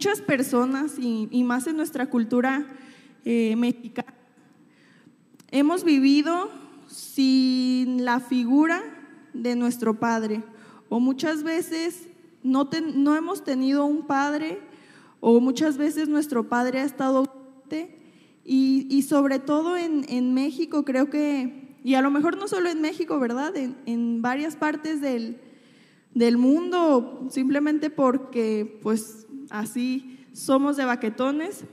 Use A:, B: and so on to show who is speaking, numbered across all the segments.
A: muchas personas, y, más en nuestra cultura eh, mexicana, hemos vivido sin la figura de nuestro Padre. O muchas veces no, no hemos tenido un Padre, o muchas veces nuestro Padre ha estado y, y sobre todo en, en, México creo que, y a lo mejor no solo en México, ¿verdad? En, en varias partes del, del mundo, simplemente porque pues así somos de baquetones,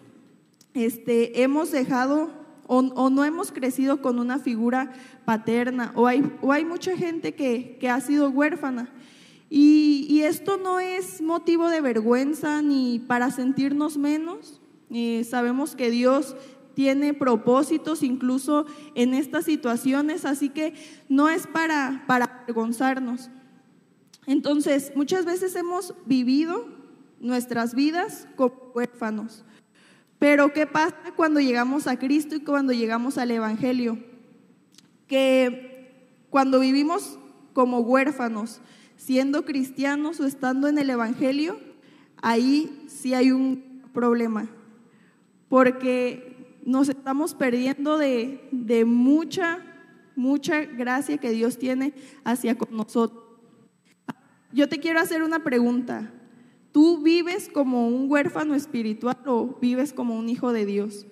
A: este, hemos dejado o, no hemos crecido con una figura paterna, o hay, o hay mucha gente que, que ha sido huérfana. Y, y, esto no es motivo de vergüenza ni para sentirnos menos. Eh, sabemos que Dios tiene propósitos incluso en estas situaciones, así que no es para, para avergonzarnos. Entonces, muchas veces hemos vivido nuestras vidas como huérfanos. Pero ¿qué pasa cuando llegamos a Cristo y cuando llegamos al Evangelio? Que cuando vivimos como huérfanos, siendo cristianos o estando en el Evangelio, ahí sí hay un problema, porque nos estamos perdiendo de, de mucha, mucha gracia que Dios tiene hacia nosotros. Yo te quiero hacer una pregunta. ¿Tú vives como un huérfano espiritual o vives como un hijo de Dios?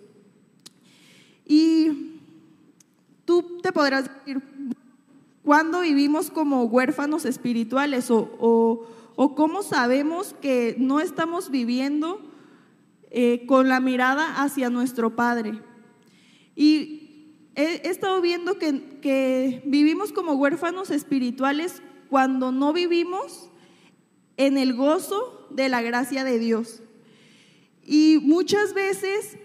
A: Y tú te podrás decir, ¿cuándo vivimos como huérfanos espirituales? ¿O, cómo sabemos que no estamos viviendo eh, con la mirada hacia nuestro Padre? Y he, estado viendo que, que vivimos como huérfanos espirituales cuando no vivimos en el gozo de la gracia de Dios. Y muchas veces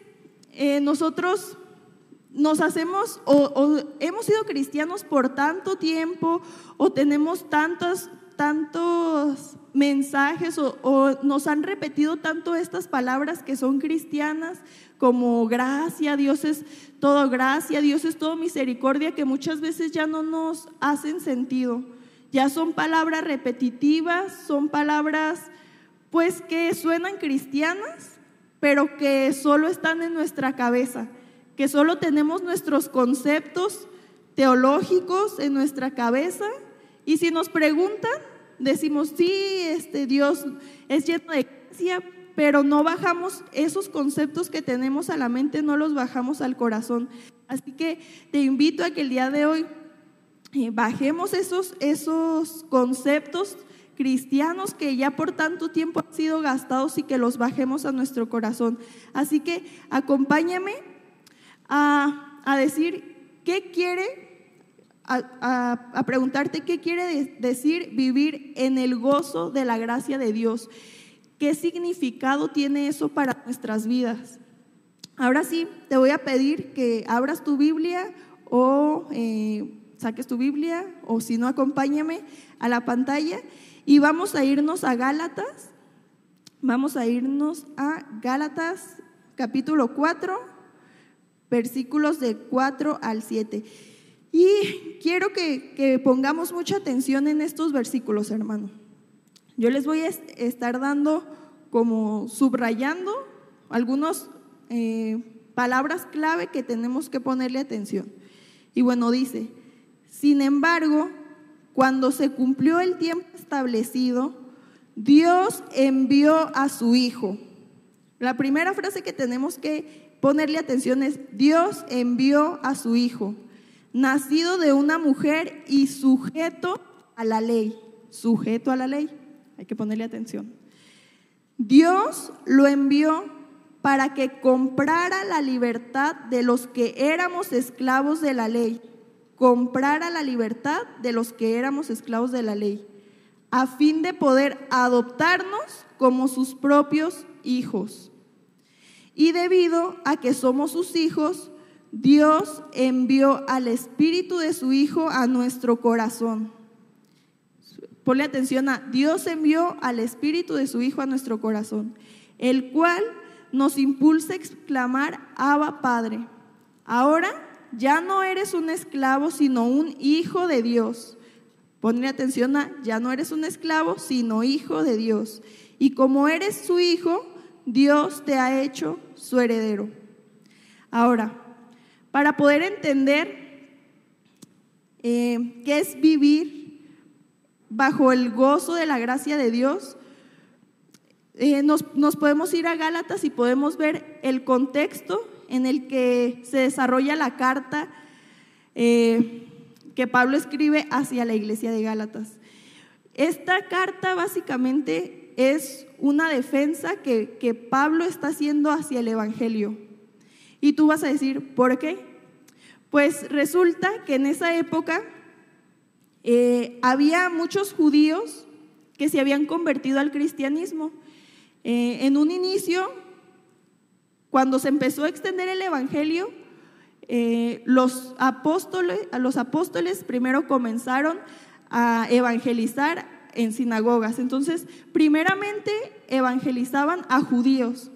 A: eh, nosotros nos hacemos o, hemos sido cristianos por tanto tiempo o tenemos tantos, tantos mensajes o, o, nos han repetido tanto estas palabras que son cristianas como gracia, Dios es todo gracia, Dios es todo misericordia, que muchas veces ya no nos hacen sentido. Ya son palabras repetitivas, son palabras pues que suenan cristianas, pero que solo están en nuestra cabeza, que solo tenemos nuestros conceptos teológicos en nuestra cabeza y si nos preguntan, decimos, sí, este Dios es lleno de gracia, pero no bajamos esos conceptos que tenemos a la mente, no los bajamos al corazón. Así que te invito a que el día de hoy eh, bajemos esos, esos conceptos cristianos que ya por tanto tiempo han sido gastados y que los bajemos a nuestro corazón. Así que acompáñame a, a decir qué quiere, a, a, preguntarte qué quiere decir vivir en el gozo de la gracia de Dios. ¿Qué significado tiene eso para nuestras vidas? Ahora sí, te voy a pedir que abras tu Biblia o... Eh, saques tu Biblia o si no, acompáñame a la pantalla y vamos a irnos a Gálatas. Vamos a irnos a Gálatas capítulo 4, versículos de 4 al 7. Y quiero que, que pongamos mucha atención en estos versículos, hermano. Yo les voy a estar dando como subrayando algunas eh, palabras clave que tenemos que ponerle atención. Y bueno, dice, sin embargo, cuando se cumplió el tiempo establecido, Dios envió a su Hijo. La primera frase que tenemos que ponerle atención es, Dios envió a su Hijo, nacido de una mujer y sujeto a la ley. Sujeto a la ley. Hay que ponerle atención. Dios lo envió para que comprara la libertad de los que éramos esclavos de la ley comprar a la libertad de los que éramos esclavos de la ley, a fin de poder adoptarnos como sus propios hijos. Y debido a que somos sus hijos, Dios envió al Espíritu de su Hijo a nuestro corazón. Ponle atención a, Dios envió al Espíritu de su Hijo a nuestro corazón, el cual nos impulsa a exclamar, Abba Padre. Ahora ya no eres un esclavo, sino un hijo de Dios. Ponle atención a, ya no eres un esclavo, sino hijo de Dios. Y como eres su hijo, Dios te ha hecho su heredero. Ahora, para poder entender eh, qué es vivir bajo el gozo de la gracia de Dios, eh, nos, podemos ir a Gálatas y podemos ver el contexto en el que se desarrolla la carta eh, que Pablo escribe hacia la iglesia de Gálatas. Esta carta básicamente es una defensa que, que Pablo está haciendo hacia el Evangelio. Y tú vas a decir, ¿por qué? Pues resulta que en esa época eh, había muchos judíos que se habían convertido al cristianismo. Eh, en un inicio, cuando se empezó a extender el Evangelio, eh, los, apóstoles, los apóstoles primero comenzaron a evangelizar en sinagogas. Entonces, primeramente evangelizaban a judíos,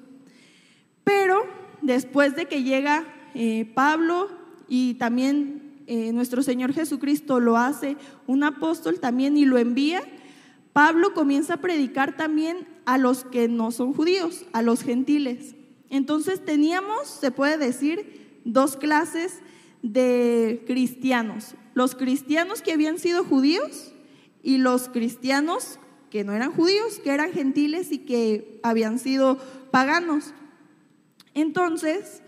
A: pero después de que llega eh, Pablo y también eh, nuestro Señor Jesucristo lo hace un apóstol también y lo envía, Pablo comienza a predicar también a los que no son judíos, a los gentiles. Entonces teníamos, se puede decir, dos clases de cristianos. Los cristianos que habían sido judíos y los cristianos que no eran judíos, que eran gentiles y que habían sido paganos. Entonces,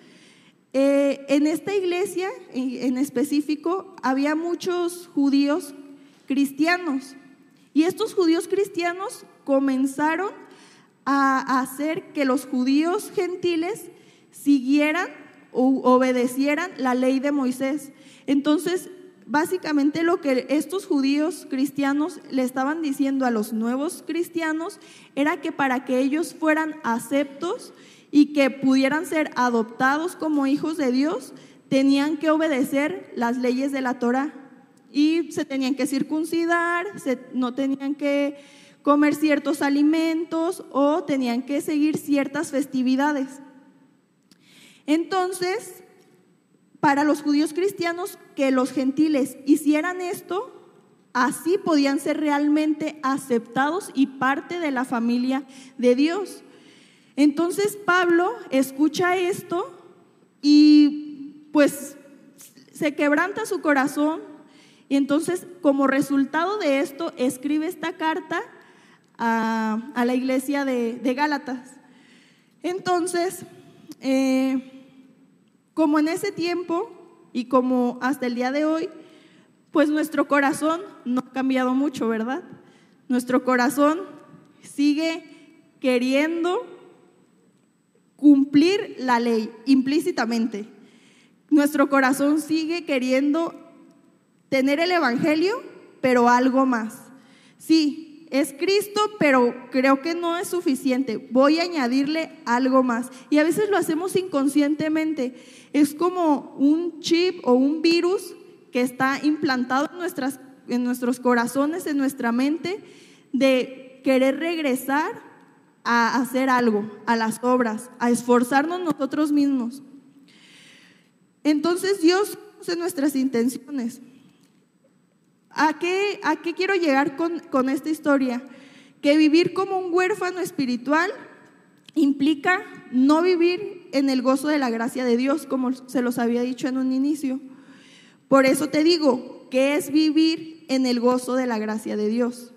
A: eh, en esta iglesia en específico había muchos judíos cristianos y estos judíos cristianos comenzaron a hacer que los judíos gentiles siguieran o obedecieran la ley de Moisés. Entonces, básicamente lo que estos judíos cristianos le estaban diciendo a los nuevos cristianos era que para que ellos fueran aceptos y que pudieran ser adoptados como hijos de Dios, tenían que obedecer las leyes de la Torah y se tenían que circuncidar, no tenían que comer ciertos alimentos o tenían que seguir ciertas festividades. Entonces, para los judíos cristianos, que los gentiles hicieran esto, así podían ser realmente aceptados y parte de la familia de Dios. Entonces Pablo escucha esto y pues se quebranta su corazón y entonces como resultado de esto escribe esta carta a, la iglesia de, Gálatas. Entonces, eh, como en ese tiempo y como hasta el día de hoy, pues nuestro corazón no ha cambiado mucho, ¿verdad? Nuestro corazón sigue queriendo cumplir la ley implícitamente. Nuestro corazón sigue queriendo tener el Evangelio, pero algo más. Sí, es Cristo, pero creo que no es suficiente. Voy a añadirle algo más. Y a veces lo hacemos inconscientemente. Es como un chip o un virus que está implantado en, nuestras, en nuestros corazones, en nuestra mente, de querer regresar a hacer algo, a las obras, a esforzarnos nosotros mismos. Entonces Dios conoce nuestras intenciones. ¿A qué, ¿A qué quiero llegar con, con esta historia? Que vivir como un huérfano espiritual implica no vivir en el gozo de la gracia de Dios, como se los había dicho en un inicio. Por eso te digo, ¿qué es vivir en el gozo de la gracia de Dios?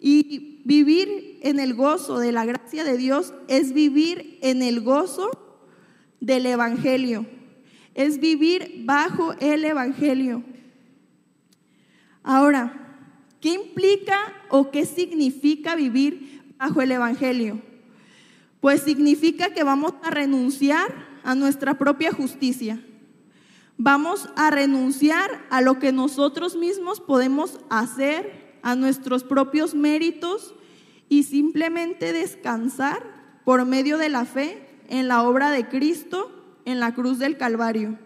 A: Y vivir en el gozo de la gracia de Dios es vivir en el gozo del Evangelio. Es vivir bajo el Evangelio. Ahora, ¿qué implica o qué significa vivir bajo el Evangelio? Pues significa que vamos a renunciar a nuestra propia justicia. Vamos a renunciar a lo que nosotros mismos podemos hacer a nuestros propios méritos y simplemente descansar por medio de la fe en la obra de Cristo en la cruz del Calvario.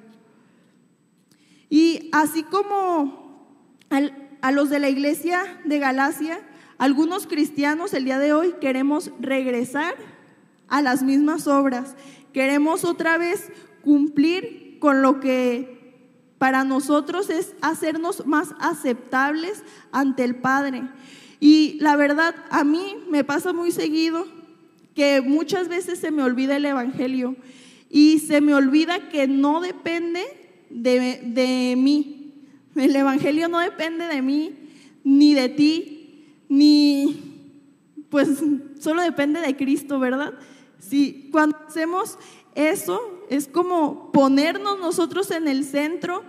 A: Y así como a los de la iglesia de Galacia, algunos cristianos el día de hoy queremos regresar a las mismas obras. Queremos otra vez cumplir con lo que para nosotros es hacernos más aceptables ante el Padre. Y la verdad, a mí me pasa muy seguido que muchas veces se me olvida el Evangelio y se me olvida que no depende de, mí. El Evangelio no depende de mí, ni de ti, ni pues solo depende de Cristo, ¿verdad? Si cuando hacemos eso es como ponernos nosotros en el centro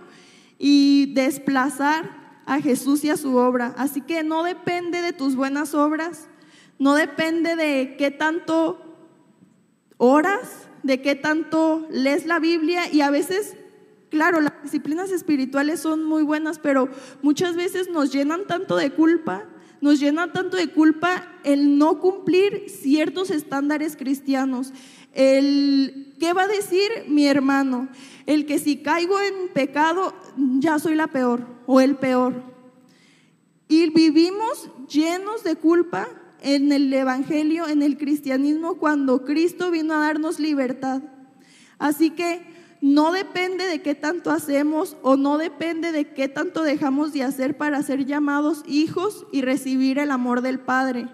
A: y desplazar a Jesús y a su obra. Así que no depende de tus buenas obras, no depende de qué tanto oras, de qué tanto lees la Biblia y a veces, claro, las disciplinas espirituales son muy buenas, pero muchas veces nos llenan tanto de culpa, nos llena tanto de culpa el no cumplir ciertos estándares cristianos. El, ¿Qué va a decir mi hermano? El que si caigo en pecado, ya soy la peor o el peor. Y vivimos llenos de culpa en el Evangelio, en el cristianismo, cuando Cristo vino a darnos libertad. Así que no depende de qué tanto hacemos o no depende de qué tanto dejamos de hacer para ser llamados hijos y recibir el amor del Padre,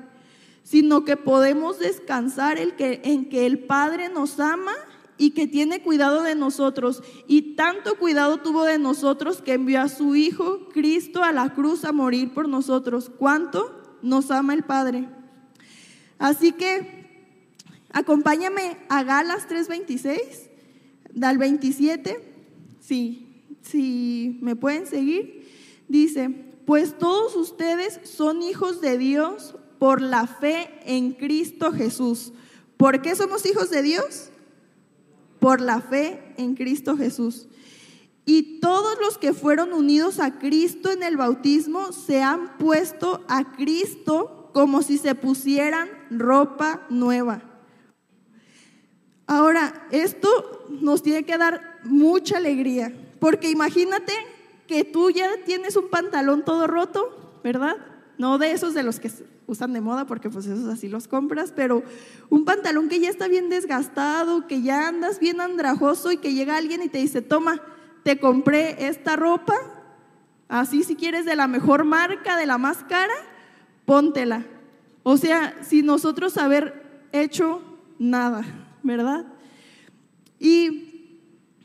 A: sino que podemos descansar el que, en que el Padre nos ama y que tiene cuidado de nosotros. Y tanto cuidado tuvo de nosotros que envió a su Hijo Cristo a la cruz a morir por nosotros. ¿Cuánto nos ama el Padre? Así que acompáñame a Galas 3:26, al 27, sí, si me pueden seguir. Dice, pues todos ustedes son hijos de Dios por la fe en Cristo Jesús. ¿Por qué somos hijos de Dios? Por la fe en Cristo Jesús. Y todos los que fueron unidos a Cristo en el bautismo se han puesto a Cristo como si se pusieran ropa nueva. Ahora, esto nos tiene que dar mucha alegría, porque imagínate que tú ya tienes un pantalón todo roto, ¿verdad? No de esos de los que usan de moda, porque pues esos así los compras, pero un pantalón que ya está bien desgastado, que ya andas bien andrajoso y que llega alguien y te dice, toma, te compré esta ropa, así si quieres de la mejor marca, de la más cara, póntela. O sea, sin nosotros haber hecho nada, ¿verdad? Y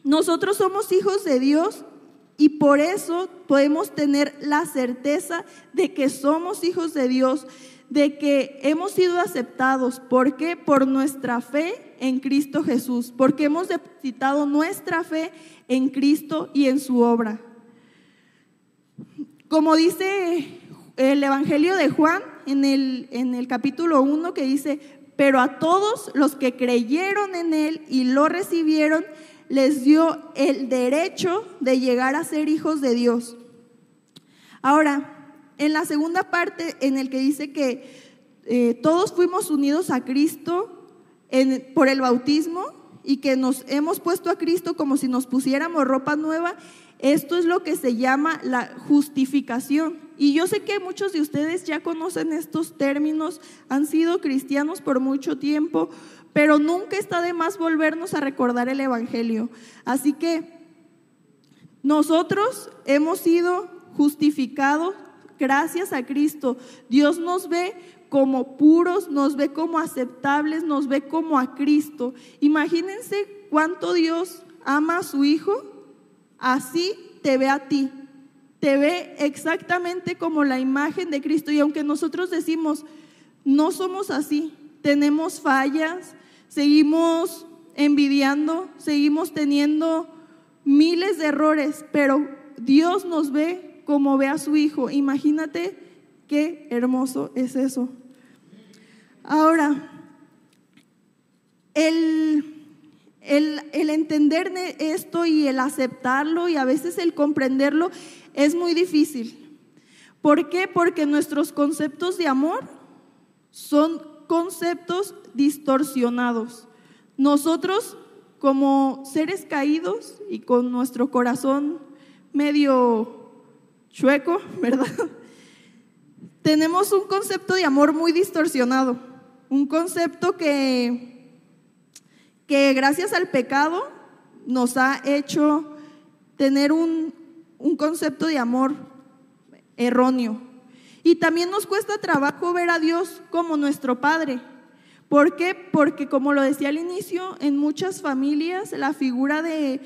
A: nosotros somos hijos de Dios y por eso podemos tener la certeza de que somos hijos de Dios, de que hemos sido aceptados. ¿Por qué? Por nuestra fe en Cristo Jesús, porque hemos depositado nuestra fe en Cristo y en su obra. Como dice el Evangelio de Juan en el, en el capítulo 1 que dice, pero a todos los que creyeron en Él y lo recibieron, les dio el derecho de llegar a ser hijos de Dios. Ahora, en la segunda parte en el que dice que eh, todos fuimos unidos a Cristo por el bautismo y que nos hemos puesto a Cristo como si nos pusiéramos ropa nueva, esto es lo que se llama la justificación. Y yo sé que muchos de ustedes ya conocen estos términos, han sido cristianos por mucho tiempo, pero nunca está de más volvernos a recordar el Evangelio. Así que nosotros hemos sido justificados gracias a Cristo. Dios nos ve como puros, nos ve como aceptables, nos ve como a Cristo. Imagínense cuánto Dios ama a su Hijo así te ve a ti. Te ve exactamente como la imagen de Cristo. Y aunque nosotros decimos, no somos así, tenemos fallas, seguimos envidiando, seguimos teniendo miles de errores, pero Dios nos ve como ve a su Hijo. Imagínate qué hermoso es eso. Ahora, el el, entender esto y el aceptarlo y a veces el comprenderlo es muy difícil. ¿Por qué? Porque nuestros conceptos de amor son conceptos distorsionados. Nosotros como seres caídos y con nuestro corazón medio chueco, ¿verdad? Tenemos un concepto de amor muy distorsionado, un concepto que que gracias al pecado nos ha hecho tener un, concepto de amor erróneo. Y también nos cuesta trabajo ver a Dios como nuestro Padre, ¿Por qué? Porque como lo decía al inicio, en muchas familias la figura de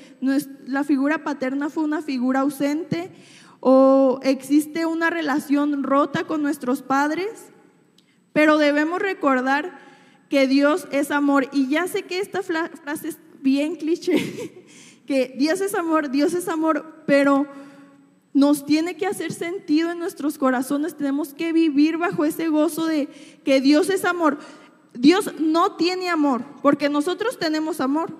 A: la figura paterna fue una figura ausente o existe una relación rota con nuestros padres, pero debemos recordar que Dios es amor y ya sé que esta frase es bien cliché, que Dios es amor, Dios es amor, pero nos tiene que hacer sentido en nuestros corazones, tenemos que vivir bajo ese gozo de que Dios es amor. Dios no tiene amor, porque nosotros tenemos amor.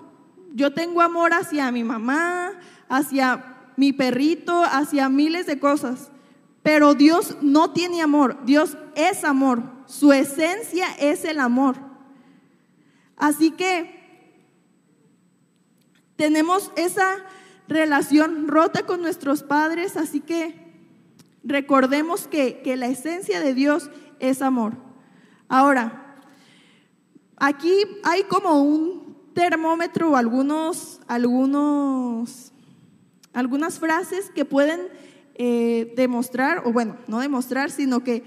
A: Yo tengo amor hacia mi mamá, hacia mi perrito, hacia miles de cosas. Pero Dios no tiene amor, Dios es amor, su esencia es el amor. Así que tenemos esa relación rota con nuestros padres, así que recordemos que, que la esencia de Dios es amor. Ahora, Aquí hay como un termómetro o algunos, algunos, algunas frases que pueden eh, demostrar, o bueno, no demostrar, sino que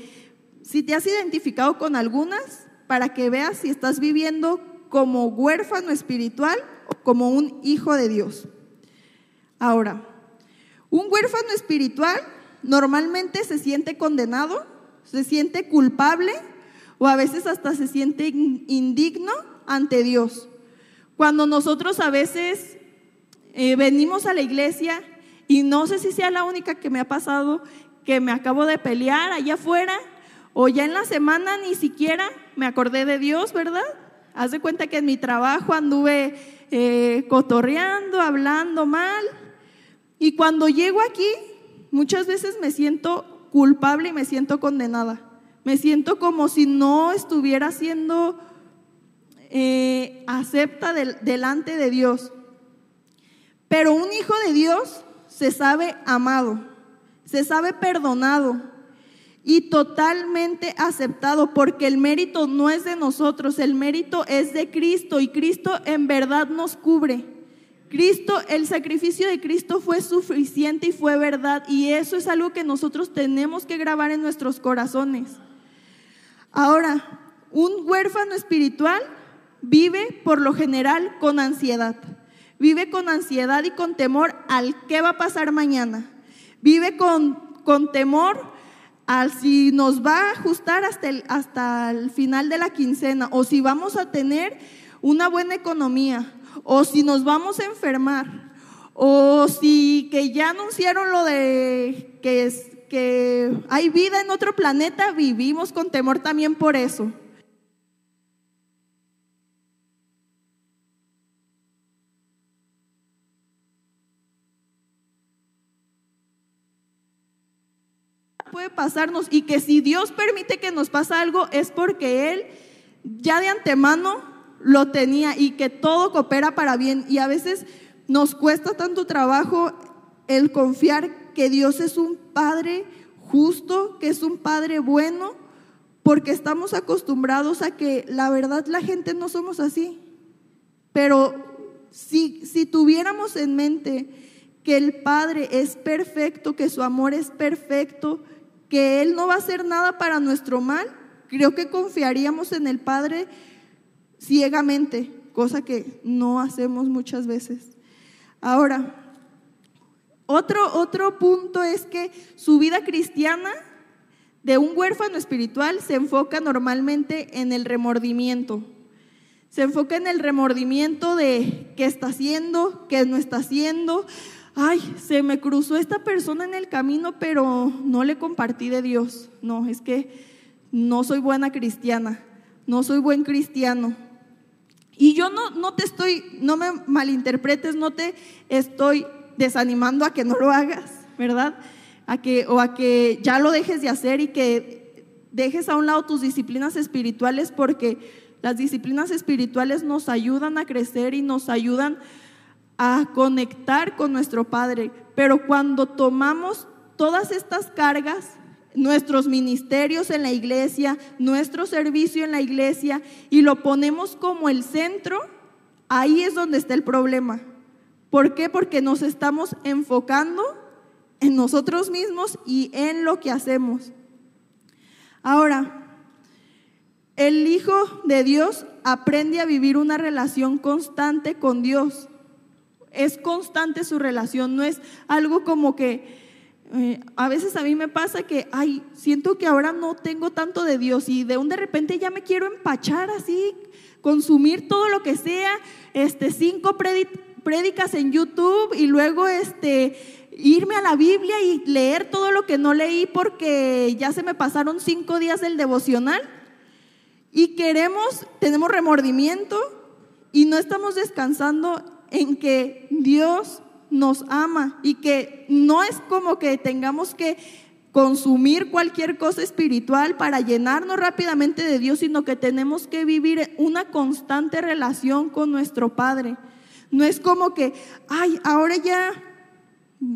A: si te has identificado con algunas, para que veas si estás viviendo como huérfano espiritual o como un hijo de Dios. Ahora, un huérfano espiritual normalmente se siente condenado, se siente culpable o a veces hasta se siente indigno ante Dios. Cuando nosotros a veces eh, venimos a la iglesia y no sé si sea la única que me ha pasado, que me acabo de pelear allá afuera o ya en la semana ni siquiera me acordé de Dios, ¿verdad? Haz de cuenta que en mi trabajo anduve eh, cotorreando, hablando mal. Y cuando llego aquí, muchas veces me siento culpable y me siento condenada. Me siento como si no estuviera siendo eh, acepta delante de Dios. Pero un hijo de Dios se sabe amado, se sabe perdonado y totalmente aceptado, porque el mérito no es de nosotros, el mérito es de Cristo y Cristo en verdad nos cubre. Cristo, el sacrificio de Cristo fue suficiente y fue verdad y eso es algo que nosotros tenemos que grabar en nuestros corazones. Ahora, un huérfano espiritual vive por lo general con ansiedad. Vive con ansiedad y con temor al qué va a pasar mañana. Vive con, con temor al si nos va a ajustar hasta el, hasta el final de la quincena o si vamos a tener una buena economía o si nos vamos a enfermar o si que ya anunciaron lo de que es, que hay vida en otro planeta, vivimos con temor también por eso. puede pasarnos y que si Dios permite que nos pase algo es porque Él ya de antemano lo tenía y que todo coopera para bien y a veces nos cuesta tanto trabajo el confiar que Dios es un Padre justo, que es un Padre bueno, porque estamos acostumbrados a que la verdad la gente no somos así. Pero si, si tuviéramos en mente que el Padre es perfecto, que su amor es perfecto, que Él no va a hacer nada para nuestro mal, creo que confiaríamos en el Padre ciegamente, cosa que no hacemos muchas veces. Ahora, otro, otro punto es que su vida cristiana de un huérfano espiritual se enfoca normalmente en el remordimiento. Se enfoca en el remordimiento de qué está haciendo, qué no está haciendo. Ay, se me cruzó esta persona en el camino, pero no le compartí de Dios. No, es que no soy buena cristiana, no soy buen cristiano. Y yo no, no te estoy, no me malinterpretes, no te estoy desanimando a que no lo hagas, ¿verdad? A que, o a que ya lo dejes de hacer y que dejes a un lado tus disciplinas espirituales porque las disciplinas espirituales nos ayudan a crecer y nos ayudan a conectar con nuestro Padre. Pero cuando tomamos todas estas cargas, nuestros ministerios en la iglesia, nuestro servicio en la iglesia, y lo ponemos como el centro, ahí es donde está el problema. ¿Por qué? Porque nos estamos enfocando en nosotros mismos y en lo que hacemos. Ahora, el Hijo de Dios aprende a vivir una relación constante con Dios. Es constante su relación, no es algo como que eh, a veces a mí me pasa que, ay, siento que ahora no tengo tanto de Dios y de un de repente ya me quiero empachar así, consumir todo lo que sea, este, cinco prédicas en YouTube y luego este, irme a la Biblia y leer todo lo que no leí porque ya se me pasaron cinco días del devocional y queremos, tenemos remordimiento y no estamos descansando en que Dios nos ama y que no es como que tengamos que consumir cualquier cosa espiritual para llenarnos rápidamente de Dios, sino que tenemos que vivir una constante relación con nuestro Padre. No es como que, ay, ahora ya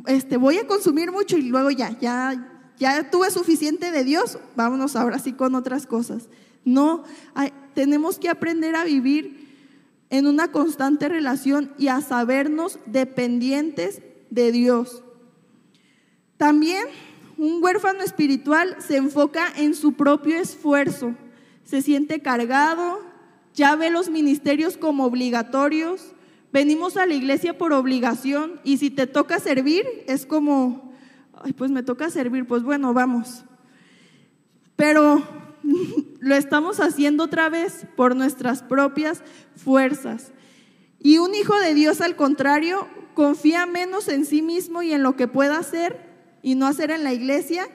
A: este, voy a consumir mucho y luego ya, ya, ya tuve suficiente de Dios, vámonos ahora sí con otras cosas. No, tenemos que aprender a vivir en una constante relación y a sabernos dependientes de Dios. También un huérfano espiritual se enfoca en su propio esfuerzo, se siente cargado, ya ve los ministerios como obligatorios, venimos a la iglesia por obligación y si te toca servir es como, ay, pues me toca servir, pues bueno, vamos. Pero lo estamos haciendo otra vez por nuestras propias fuerzas. Y un hijo de Dios, al contrario, confía menos en sí mismo y en lo que pueda hacer y no hacer en la iglesia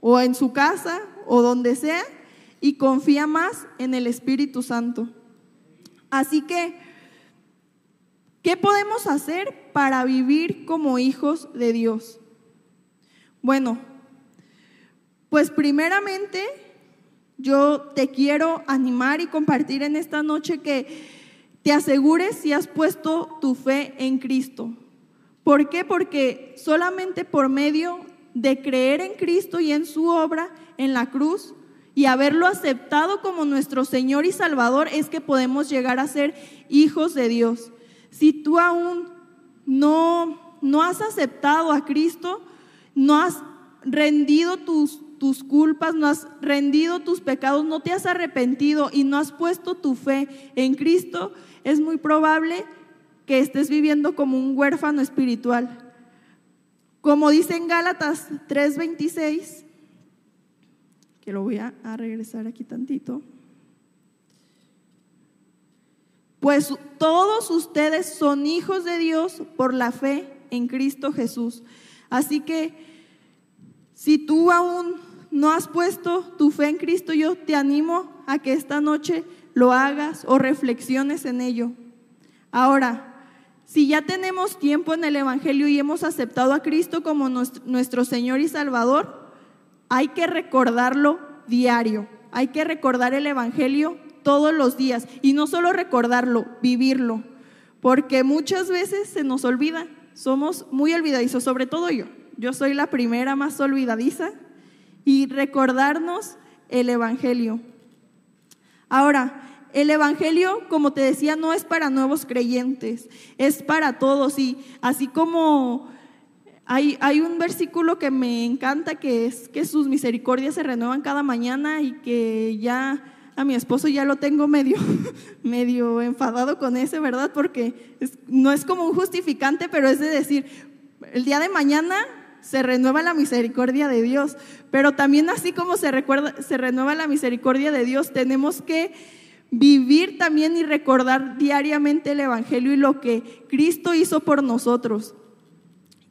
A: o en su casa o donde sea, y confía más en el Espíritu Santo. Así que, ¿qué podemos hacer para vivir como hijos de Dios? Bueno, pues primeramente yo te quiero animar y compartir en esta noche que te asegures si has puesto tu fe en Cristo. ¿Por qué? Porque solamente por medio de creer en Cristo y en su obra en la cruz y haberlo aceptado como nuestro Señor y Salvador es que podemos llegar a ser hijos de Dios. Si tú aún no, no has aceptado a Cristo, no has rendido tus, tus culpas, no has rendido tus pecados, no te has arrepentido y no has puesto tu fe en Cristo, es muy probable que estés viviendo como un huérfano espiritual. Como dice en Gálatas 3:26, que lo voy a, a regresar aquí tantito. Pues todos ustedes son hijos de Dios por la fe en Cristo Jesús. Así que si tú aún no has puesto tu fe en Cristo, yo te animo a que esta noche lo hagas o reflexiones en ello. Ahora, si ya tenemos tiempo en el Evangelio y hemos aceptado a Cristo como nuestro Señor y Salvador, hay que recordarlo diario. Hay que recordar el Evangelio todos los días. Y no solo recordarlo, vivirlo. Porque muchas veces se nos olvida. Somos muy olvidadizos, sobre todo yo. Yo soy la primera más olvidadiza y recordarnos el Evangelio. Ahora, el Evangelio, como te decía, no es para nuevos creyentes, es para todos. Y así como hay, hay, un versículo que me encanta, que es que sus misericordias se renuevan cada mañana y que ya a mi esposo ya lo tengo medio, medio enfadado con ese, ¿verdad? Porque no es como un justificante, pero es de decir, el día de mañana se renueva la misericordia de Dios. Pero también así como se, recuerda, se renueva la misericordia de Dios, tenemos que vivir también y recordar diariamente el Evangelio y lo que Cristo hizo por nosotros.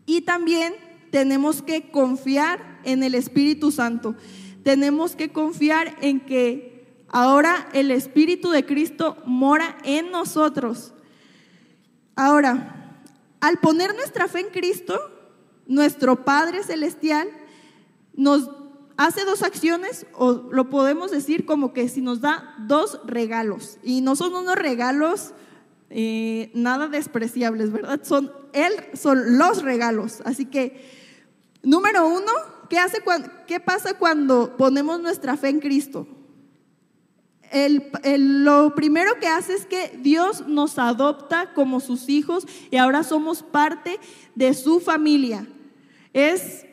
A: Y también tenemos que confiar en el Espíritu Santo. Tenemos que confiar en que ahora el Espíritu de Cristo mora en nosotros. Ahora, al poner nuestra fe en Cristo, nuestro Padre Celestial nos hace dos acciones, o lo podemos decir como que si nos da dos regalos, y no son unos regalos eh, nada despreciables, ¿verdad? Son, él, son los regalos. Así que, número uno, ¿qué, hace ¿qué pasa cuando ponemos nuestra fe en Cristo? Lo primero que hace es que Dios nos adopta como sus hijos y ahora somos parte de su familia. Es,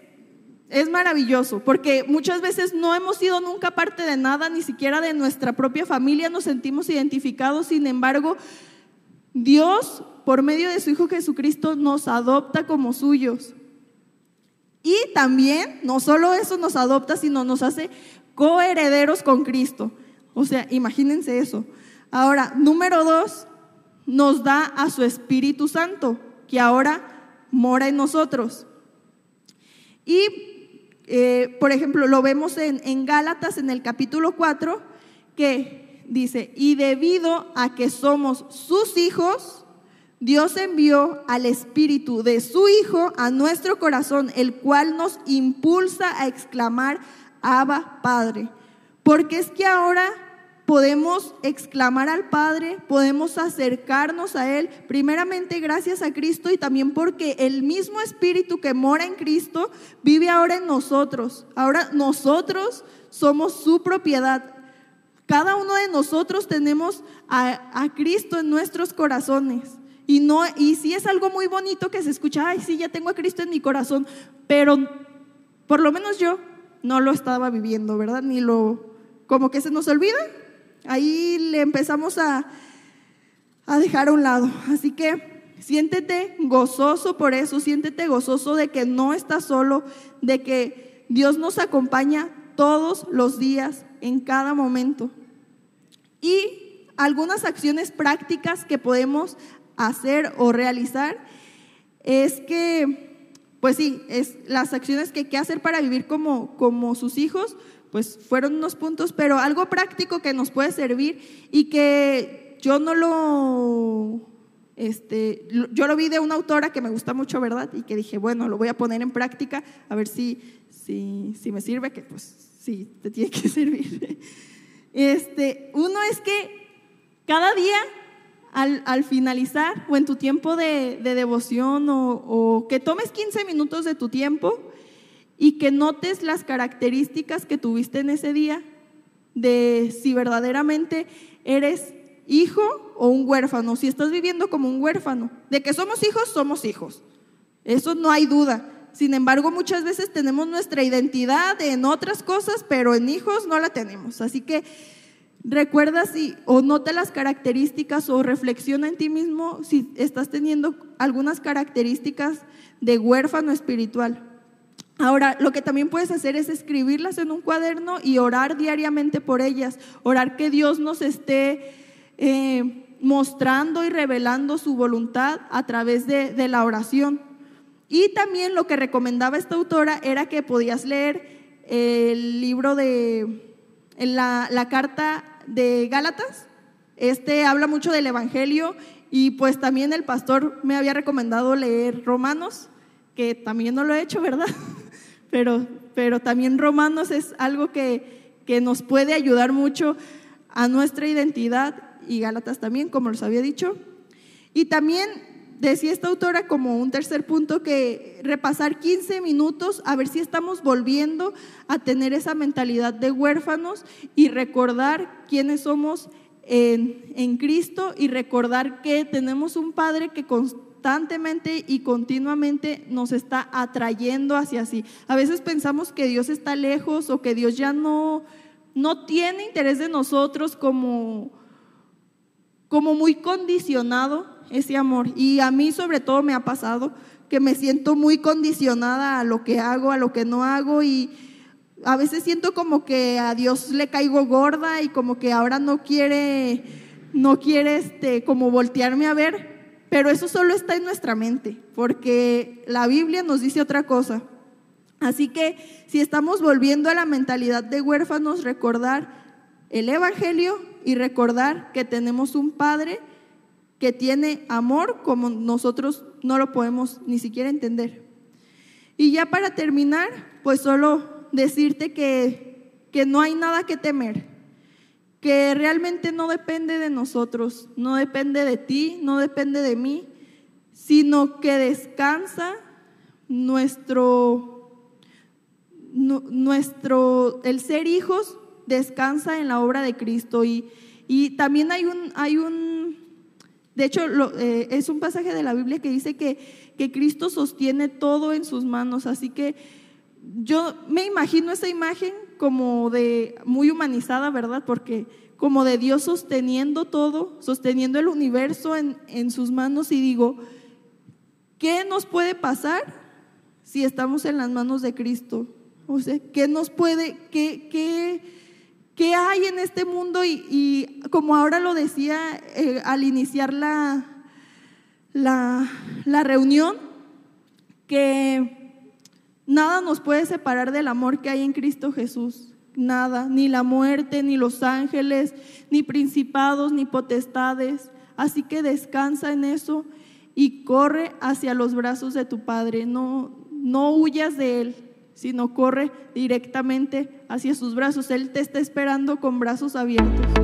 A: es maravilloso, porque muchas veces no hemos sido nunca parte de nada, ni siquiera de nuestra propia familia, nos sentimos identificados, sin embargo, Dios, por medio de su Hijo Jesucristo, nos adopta como suyos. Y también, no solo eso nos adopta, sino nos hace coherederos con Cristo. O sea, imagínense eso. Ahora, número dos, nos da a su Espíritu Santo, que ahora mora en nosotros. Y eh, por ejemplo, lo vemos en, Gálatas en el capítulo 4, que dice, y debido a que somos sus hijos, Dios envió al Espíritu de su Hijo a nuestro corazón, el cual nos impulsa a exclamar, Abba Padre. Porque es que ahora podemos exclamar al Padre, podemos acercarnos a Él, primeramente gracias a Cristo y también porque el mismo Espíritu que mora en Cristo vive ahora en nosotros. Ahora nosotros somos su propiedad. Cada uno de nosotros tenemos a, Cristo en nuestros corazones. Y, no, y sí es algo muy bonito que se escucha, ay, sí, ya tengo a Cristo en mi corazón, pero por lo menos yo no lo estaba viviendo, ¿verdad? Ni lo, como que se nos olvida, Ahí le empezamos a, a dejar a un lado. Así que siéntete gozoso por eso, siéntete gozoso de que no estás solo, de que Dios nos acompaña todos los días, en cada momento. Y algunas acciones prácticas que podemos hacer o realizar es que, pues sí, es las acciones que hay que hacer para vivir como, como sus hijos, pues fueron unos puntos, pero algo práctico que nos puede servir y que yo no lo, este, yo lo vi de una autora que me gusta mucho, ¿verdad? Y que dije, bueno, lo voy a poner en práctica, a ver si, si, si me sirve, que pues sí, te tiene que servir. Este, uno es que cada día al, al, finalizar o en tu tiempo de, de devoción o, o, que tomes 15 minutos de tu tiempo y que notes las características que tuviste en ese día de si verdaderamente eres hijo o un huérfano, si estás viviendo como un huérfano. De que somos hijos, somos hijos. Eso no hay duda. Sin embargo, muchas veces tenemos nuestra identidad en otras cosas, pero en hijos no la tenemos. Así que recuerda si o nota las características o reflexiona en ti mismo si estás teniendo algunas características de huérfano espiritual. Ahora, lo que también puedes hacer es escribirlas en un cuaderno y orar diariamente por ellas, orar que Dios nos esté eh, mostrando y revelando su voluntad a través de, la oración. Y también lo que recomendaba esta autora era que podías leer el libro de la, la carta de Gálatas. Este habla mucho del Evangelio y pues también el pastor me había recomendado leer Romanos, que también no lo he hecho, ¿verdad? pero, pero también Romanos es algo que, que nos puede ayudar mucho a nuestra identidad y Gálatas también, como les había dicho. Y también decía esta autora como un tercer punto que repasar 15 minutos a ver si estamos volviendo a tener esa mentalidad de huérfanos y recordar quiénes somos en, en Cristo y recordar que tenemos un Padre que constantemente y continuamente nos está atrayendo hacia sí. A veces pensamos que Dios está lejos o que Dios ya no, no tiene interés de nosotros como, como muy condicionado ese amor. Y a mí sobre todo me ha pasado que me siento muy condicionada a lo que hago, a lo que no hago y a veces siento como que a Dios le caigo gorda y como que ahora no quiere, no quiere este, como voltearme a ver pero eso solo está en nuestra mente, porque la Biblia nos dice otra cosa. Así que si estamos volviendo a la mentalidad de huérfanos, recordar el Evangelio y recordar que tenemos un Padre que tiene amor como nosotros no lo podemos ni siquiera entender. Y ya para terminar, pues solo decirte que, que no hay nada que temer que realmente no depende de nosotros, no depende de ti, no depende de mí, sino que descansa nuestro, nuestro, el ser hijos descansa en la obra de Cristo. Y, y también hay un, hay un, de hecho eh, es un pasaje de la Biblia que dice que, que Cristo sostiene todo en sus manos, así que yo me imagino esa imagen como de muy humanizada, ¿verdad? Porque como de Dios sosteniendo todo, sosteniendo el universo en, en sus manos y digo, ¿qué nos puede pasar si estamos en las manos de Cristo? O sea, ¿qué nos puede, qué, qué, qué hay en este mundo? Y, y como ahora lo decía eh, al iniciar la, la, la reunión, que nada nos puede separar del amor que hay en Cristo Jesús. Nada, ni la muerte, ni los ángeles, ni principados, ni potestades. Así que descansa en eso y corre hacia los brazos de tu Padre. No, no huyas de Él, sino corre directamente hacia sus brazos. Él te está esperando con brazos abiertos.